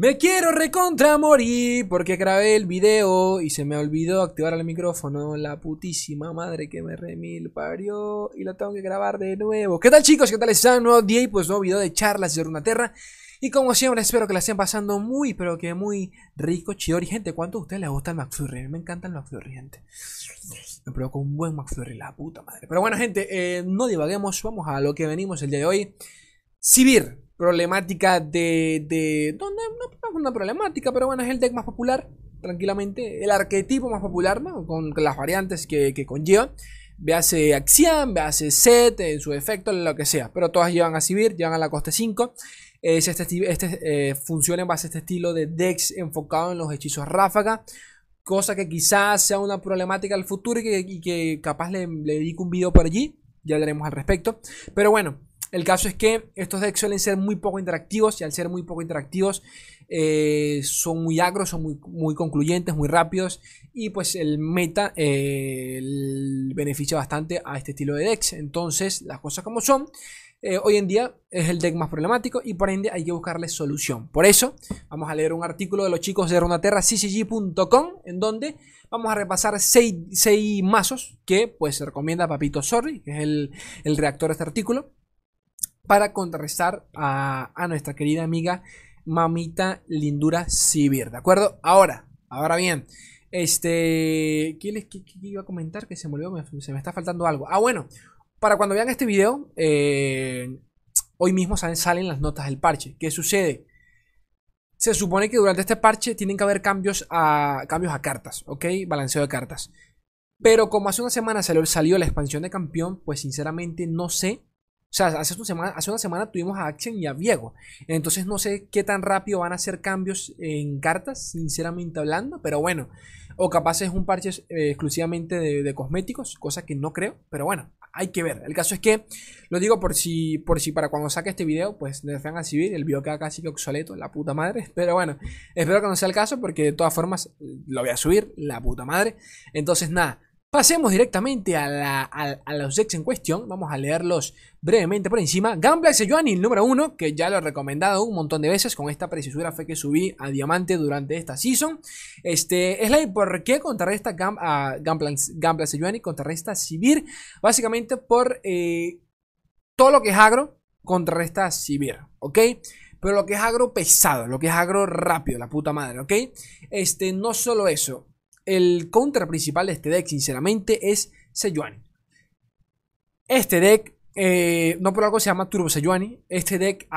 Me quiero recontra morir porque grabé el video y se me olvidó activar el micrófono. La putísima madre que me remil parió y lo tengo que grabar de nuevo. ¿Qué tal chicos? ¿Qué tal están? Nuevo día y pues nuevo video de charlas de Runaterra. Y como siempre espero que la estén pasando muy pero que muy rico, chido. Y gente, ¿cuánto a ustedes les gusta el McFlurry? Me encanta el McFlurry, gente. Me provoca un buen McFlurry, la puta madre. Pero bueno, gente, eh, no divaguemos. Vamos a lo que venimos el día de hoy. Civir problemática de, de no, no, es una problemática, pero bueno, es el deck más popular, tranquilamente, el arquetipo más popular, ¿no? Con, las variantes que, que conlleva. Véase Axian, véase Set, en su efecto, lo que sea. Pero todas llevan a Sivir, llevan a la coste 5. Es este, este eh, funciona en base a este estilo de Dex enfocado en los hechizos ráfaga. Cosa que quizás sea una problemática al futuro y que, y que capaz le, le dedico un video por allí. Ya hablaremos al respecto. Pero bueno, el caso es que estos decks suelen ser muy poco interactivos y al ser muy poco interactivos eh, son muy agros, son muy, concluyentes, muy rápidos y pues el meta eh, beneficia bastante a este estilo de decks. Entonces las cosas como son, eh, hoy en día es el deck más problemático y por ende hay que buscarle solución. Por eso vamos a leer un artículo de los chicos de Runaterra ccg.com en donde vamos a repasar 6 mazos que pues se recomienda Papito Sorry, que es el, el reactor de este artículo para contrarrestar a, nuestra querida amiga Mamita Lindura Sibir, ¿de acuerdo? Ahora, ahora bien, este, ¿qué les iba a comentar? Que se me olvidó, se me está faltando algo. Ah, bueno, para cuando vean este video, eh, hoy mismo salen, las notas del parche. ¿Qué sucede? Se supone que durante este parche tienen que haber cambios a, cambios a cartas, ¿ok? Balanceo de cartas. Pero como hace una semana salió la expansión de campeón, pues sinceramente no sé o sea, hace una, semana, tuvimos a Action y a Viego. Entonces no sé qué tan rápido van a hacer cambios en cartas, sinceramente hablando. Pero bueno, o capaz es un parche eh, exclusivamente de, cosméticos, cosa que no creo. Pero bueno, hay que ver. El caso es que, lo digo por si, por si para cuando saque este video, pues van a civil. El video queda casi que obsoleto, la puta madre. Pero bueno, espero que no sea el caso porque de todas formas lo voy a subir, la puta madre. Entonces nada. Pasemos directamente a, los decks en cuestión. Vamos a leerlos brevemente por encima. Sejuani, el número uno, que ya lo he recomendado un montón de veces. Con esta preciosura fue que subí a Diamante durante esta season. Este, es la por qué contrarresta Gam, a Gambler Sejuani, contrarresta Sivir. Básicamente por eh, todo lo que es agro, contrarresta Sivir, ¿ok? Pero lo que es agro pesado, lo que es agro rápido, la puta madre, ¿ok? Este, no solo eso el counter principal de este deck, sinceramente, es Sejuani. Este deck, eh, no por algo se llama Turbo Sejuani. Este deck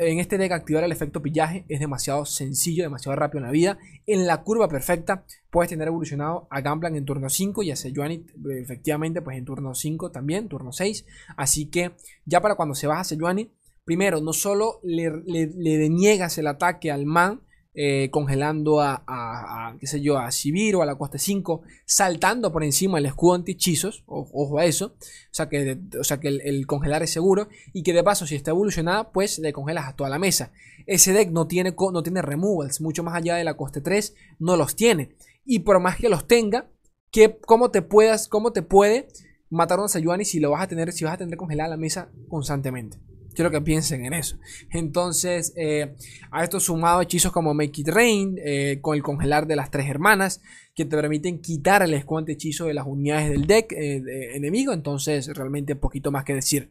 en este deck activar el efecto pillaje es demasiado sencillo, demasiado rápido en la vida. En la curva perfecta puedes tener evolucionado a Gamblan en turno 5 y a Sejuani efectivamente pues en turno 5 también, turno 6. Así que ya para cuando se baja Sejuani, primero no solo le, le deniegas el ataque al man, eh, congelando a, qué sé yo, a Sibir o a la costa 5, saltando por encima del escudo anti-hechizos, ojo a eso, o sea que, o sea que el, congelar es seguro, y que de paso si está evolucionada, pues le congelas a toda la mesa. Ese deck no tiene, no tiene removals, mucho más allá de la coste 3, no los tiene. Y por más que los tenga, que, ¿cómo, te puedas, ¿cómo te puede matar a un Sayuani si lo vas a tener, si vas a tener congelada la mesa constantemente? Quiero que piensen en eso. Entonces, eh, a esto sumado hechizos como Make It Rain, eh, con el congelar de las tres hermanas, que te permiten quitar el escuante hechizo de las unidades del deck eh, enemigo. Entonces, realmente poquito más que decir.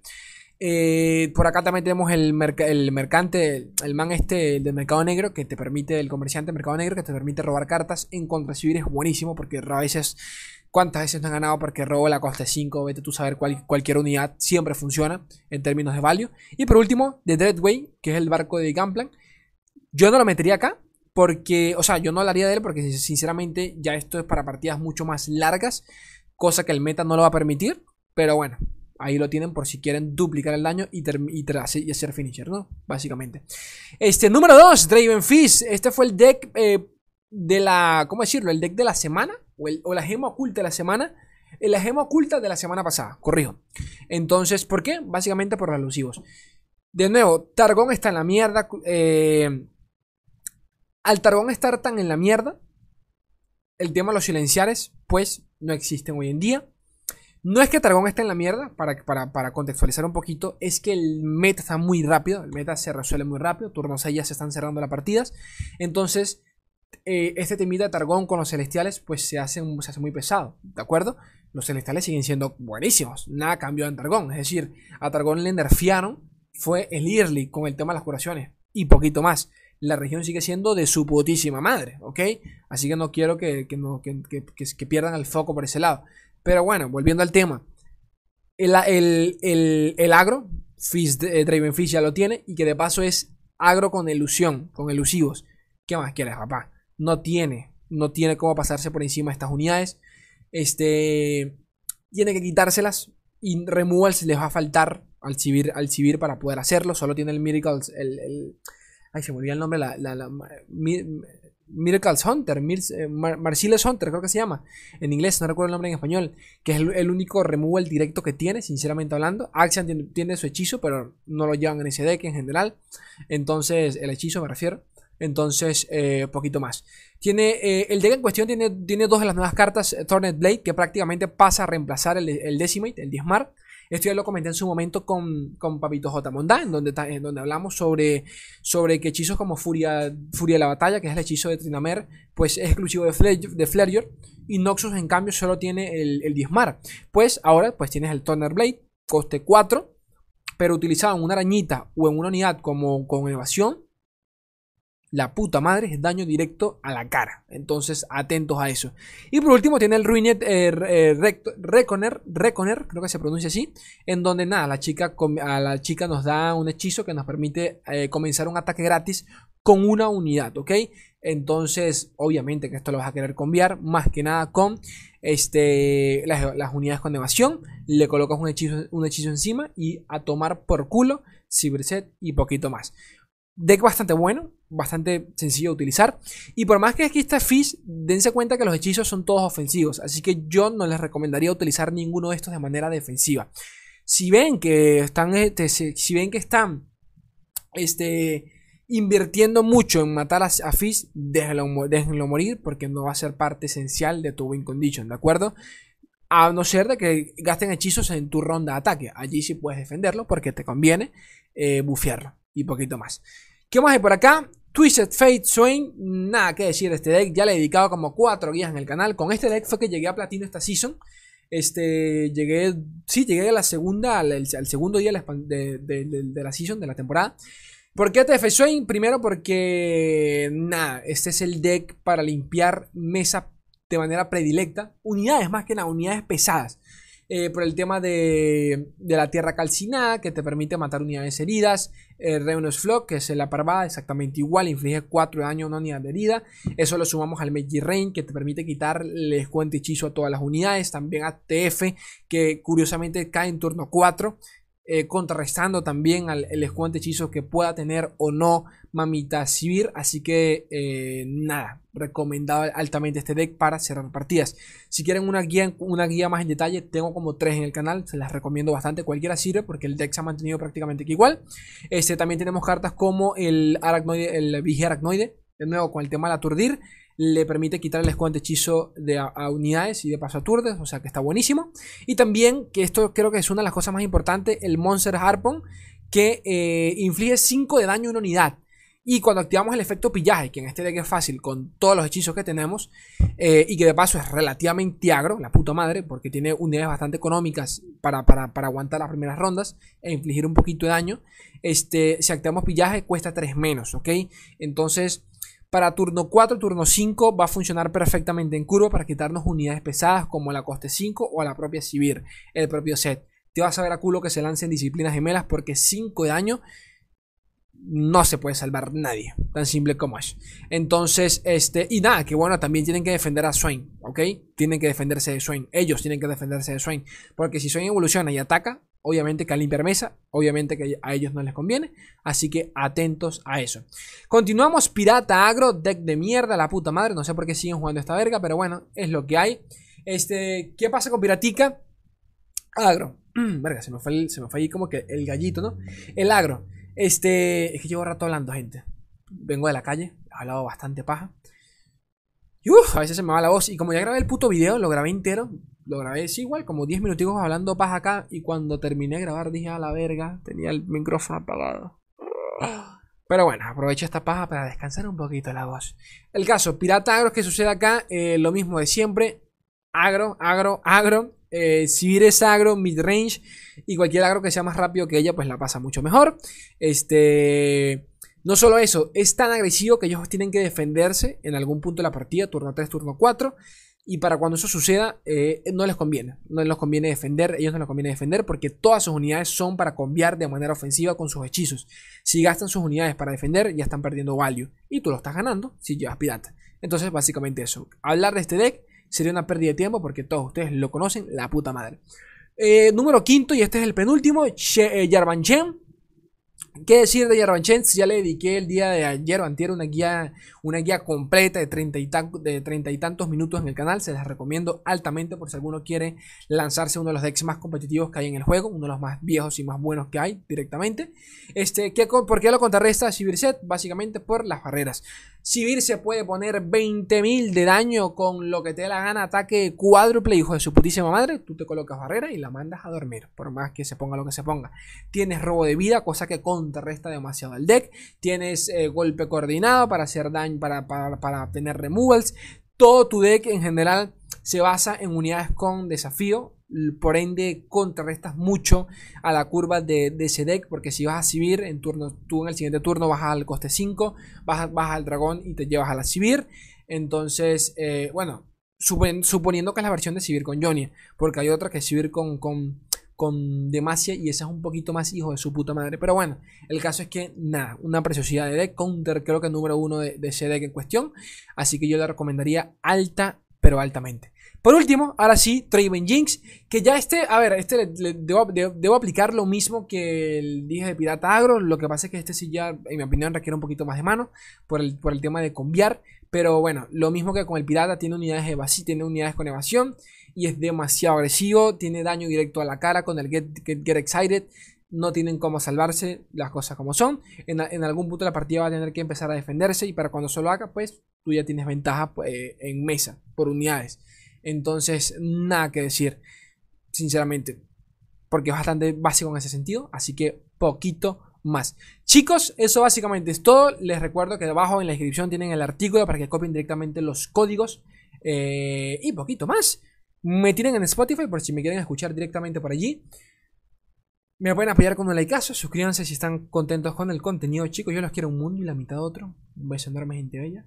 Por acá también tenemos el, el mercante, el man este del mercado negro, que te permite, el comerciante del mercado negro, que te permite robar cartas en contra civil. Es buenísimo porque a veces ¿Cuántas veces no han ganado porque robo la costa 5? Vete tú saber cualquier unidad siempre funciona en términos de value. Y por último, The Dreadway, que es el barco de Gunplan. Yo no lo metería acá porque, o sea, yo no hablaría de él porque sinceramente ya esto es para partidas mucho más largas, cosa que el meta no lo va a permitir. Pero bueno, ahí lo tienen por si quieren duplicar el daño y, y, hacer finisher, ¿no? Básicamente. Este, número 2, Draven Fist. Este fue el deck eh, de la, ¿cómo decirlo? El deck de la semana o, la gema oculta de la semana, eh, la gema oculta de la semana pasada, corrijo. Entonces, ¿por qué? Básicamente por los alusivos. De nuevo, Targón está en la mierda. Eh, al Targón estar tan en la mierda, el tema de los silenciares, pues no existen hoy en día. No es que Targón esté en la mierda, para, contextualizar un poquito, es que el meta está muy rápido, el meta se resuelve muy rápido, turnos 6 ya se están cerrando las partidas, entonces eh, este temita de Targón con los celestiales pues se hace, se hace muy pesado, ¿de acuerdo? Los celestiales siguen siendo buenísimos, nada cambió en Targón, es decir, a Targón le nerfearon, fue el early con el tema de las curaciones y poquito más. La región sigue siendo de su putísima madre, ¿ok? Así que no quiero que, que pierdan el foco por ese lado. Pero bueno, volviendo al tema. El, agro, Fish, eh, Dravenfish ya lo tiene. Y que de paso es agro con ilusión, con elusivos. ¿Qué más quieres, papá? No tiene. No tiene cómo pasarse por encima de estas unidades. Este. Tiene que quitárselas. Y removals les va a faltar al civir, al civir para poder hacerlo. Solo tiene el Miracles. El, ay, se me olvidó el nombre. La, la, Miracles Hunter, eh, Marcellus Hunter, creo que se llama. En inglés, no recuerdo el nombre en español. Que es el, único removal directo que tiene, sinceramente hablando. Axian tiene, su hechizo, pero no lo llevan en ese deck en general. Entonces, el hechizo me refiero. Entonces, eh, poquito más. Tiene, eh, el deck en cuestión tiene, tiene dos de las nuevas cartas, Tornet Blade, que prácticamente pasa a reemplazar el, el Decimate, el Diezmar. Esto ya lo comenté en su momento con, con Papito J. Mondá, en donde, en donde hablamos sobre, sobre que hechizos como Furia, Furia de la Batalla, que es el hechizo de Trinamer, pues es exclusivo de, Flareor, y Noxus en cambio solo tiene el, el Diezmar. Pues ahora pues tienes el Thunder Blade, coste 4, pero utilizado en una arañita o en una unidad como con evasión, la puta madre es daño directo a la cara. Entonces, atentos a eso. Y por último, tiene el Ruinet eh, eh, Reconer, Reconer, creo que se pronuncia así, en donde nada, la chica, a la chica nos da un hechizo que nos permite eh, comenzar un ataque gratis con una unidad, ¿ok? Entonces, obviamente que esto lo vas a querer cambiar más que nada con este, las, unidades con evasión. Le colocas un hechizo, un hechizo encima y a tomar por culo, Cyberset y poquito más. Deck bastante bueno, bastante sencillo de utilizar. Y por más que aquí está Fish, dense cuenta que los hechizos son todos ofensivos. Así que yo no les recomendaría utilizar ninguno de estos de manera defensiva. Si ven que están, este, si ven que están este, invirtiendo mucho en matar a, a Fish, déjenlo, déjenlo, morir porque no va a ser parte esencial de tu win condition, ¿de acuerdo? A no ser de que gasten hechizos en tu ronda de ataque. Allí sí puedes defenderlo porque te conviene eh, bufearlo y poquito más. ¿Qué más hay por acá? Twisted Fate Swain, nada que decir de este deck, ya le he dedicado como 4 guías en el canal. Con este deck fue que llegué a platino esta season. Este, llegué, sí, llegué a la segunda, al, segundo día de, la season, de la temporada. ¿Por qué TF Swain? Primero porque, nada, este es el deck para limpiar mesa de manera predilecta. Unidades más que nada, unidades pesadas. Eh, por el tema de, la tierra calcinada, que te permite matar unidades heridas. El Reunus Flock, que es la parvada, exactamente igual, inflige 4 de daño a una unidad de herida. Eso lo sumamos al Magic Rain, que te permite quitar el descuento hechizo a todas las unidades. También a TF, que curiosamente cae en turno 4. Eh, contrarrestando también al, el escuente hechizo que pueda tener o no Mamita Sivir. Así que eh, nada, recomendado altamente este deck para cerrar partidas. Si quieren una guía, una guía más en detalle, tengo como tres en el canal, se las recomiendo bastante. Cualquiera sirve porque el deck se ha mantenido prácticamente igual. Este, también tenemos cartas como el Aracnoide, el Vigia Aracnoide, de nuevo con el tema del aturdir le permite quitar el escudo hechizo de a, unidades y de paso aturdes, o sea que está buenísimo. Y también, que esto creo que es una de las cosas más importantes, el Monster Harpon, que eh, inflige 5 de daño a una unidad. Y cuando activamos el efecto pillaje, que en este deck es fácil con todos los hechizos que tenemos, eh, y que de paso es relativamente agro, la puta madre, porque tiene unidades bastante económicas para, para, para aguantar las primeras rondas e infligir un poquito de daño, este, si activamos pillaje cuesta 3 menos, ¿ok? Entonces para turno 4, turno 5 va a funcionar perfectamente en curva para quitarnos unidades pesadas como la coste 5 o la propia Sivir, el propio set. Te vas a ver a culo que se lancen disciplinas gemelas porque 5 de daño no se puede salvar nadie. Tan simple como es. Entonces, este. Y nada, que bueno, también tienen que defender a Swain. ¿Ok? Tienen que defenderse de Swain. Ellos tienen que defenderse de Swain. Porque si Swain evoluciona y ataca, Obviamente que al limpiar mesa, obviamente que a ellos no les conviene. Así que atentos a eso. Continuamos, Pirata Agro, deck de mierda, la puta madre. No sé por qué siguen jugando esta verga, pero bueno, es lo que hay. Este, ¿qué pasa con Piratica? Agro. verga, se me, fue se me fue ahí como que el gallito, ¿no? El agro. Este, es que llevo rato hablando, gente. Vengo de la calle, he hablado bastante paja. Y a veces se me va la voz. Y como ya grabé el puto video, lo grabé entero. Lo grabé sí, igual, como 10 minuticos hablando paz acá. Y cuando terminé de grabar dije a la verga, tenía el micrófono apagado. Pero bueno, aprovecho esta paja para descansar un poquito la voz. El caso, Pirata Agro, que sucede acá? Eh, lo mismo de siempre. Agro, agro, agro. Eh, si es agro, mid-range. Y cualquier agro que sea más rápido que ella, pues la pasa mucho mejor. Este. No solo eso, es tan agresivo que ellos tienen que defenderse en algún punto de la partida, turno 3, turno 4. Y para cuando eso suceda, eh, no les conviene. No les conviene defender, ellos no les conviene defender porque todas sus unidades son para cambiar de manera ofensiva con sus hechizos. Si gastan sus unidades para defender, ya están perdiendo value. Y tú lo estás ganando si llevas pirata. Entonces, básicamente eso. Hablar de este deck sería una pérdida de tiempo porque todos ustedes lo conocen, la puta madre. Eh, número quinto, y este es el penúltimo, eh, ¿Qué decir de Yarvanchens? Ya le dediqué el día de ayer o antier una guía, una guía completa de treinta y, de treinta y tantos minutos en el canal. Se las recomiendo altamente por si alguno quiere lanzarse uno de los decks más competitivos que hay en el juego. Uno de los más viejos y más buenos que hay directamente. Este, ¿qué, ¿Por qué lo contrarresta Set? Básicamente por las barreras. Sivir se puede poner 20.000 de daño con lo que te dé la gana, ataque cuádruple, hijo de su putísima madre. Tú te colocas barrera y la mandas a dormir, por más que se ponga lo que se ponga. Tienes robo de vida, cosa que contrarresta demasiado al deck. Tienes eh, golpe coordinado para hacer daño, para, para, para tener removals. Todo tu deck en general se basa en unidades con desafío por ende contrarrestas mucho a la curva de, ese deck, porque si vas a Sibir en turno, tú en el siguiente turno bajas al coste 5, bajas, al dragón y te llevas a la Sibir. Entonces, eh, bueno, suponiendo que es la versión de Sibir con Johnny, porque hay otra que es con, con, con Demacia y esa es un poquito más hijo de su puta madre. Pero bueno, el caso es que nada, una preciosidad de deck, counter creo que número uno de, de ese deck en cuestión, así que yo le recomendaría alta, pero altamente. Por último, ahora sí, Traven Jinx, que ya este, a ver, este debo, aplicar lo mismo que el dije de Pirata Agro, lo que pasa es que este sí ya, en mi opinión, requiere un poquito más de mano por el, por el tema de conviar, pero bueno, lo mismo que con el Pirata, tiene unidades, tiene unidades con evasión y es demasiado agresivo, tiene daño directo a la cara con el Get, get, Excited, no tienen cómo salvarse las cosas como son. En, algún punto la partida va a tener que empezar a defenderse y para cuando solo haga, pues tú ya tienes ventaja pues, en mesa por unidades. Entonces, nada que decir, sinceramente, porque es bastante básico en ese sentido, así que poquito más. Chicos, eso básicamente es todo. Les recuerdo que debajo en la descripción tienen el artículo para que copien directamente los códigos eh, y poquito más. Me tienen en Spotify por si me quieren escuchar directamente por allí. Me pueden apoyar con un likeazo, suscríbanse si están contentos con el contenido. Chicos, yo los quiero un mundo y la mitad otro. Un beso enorme, gente bella.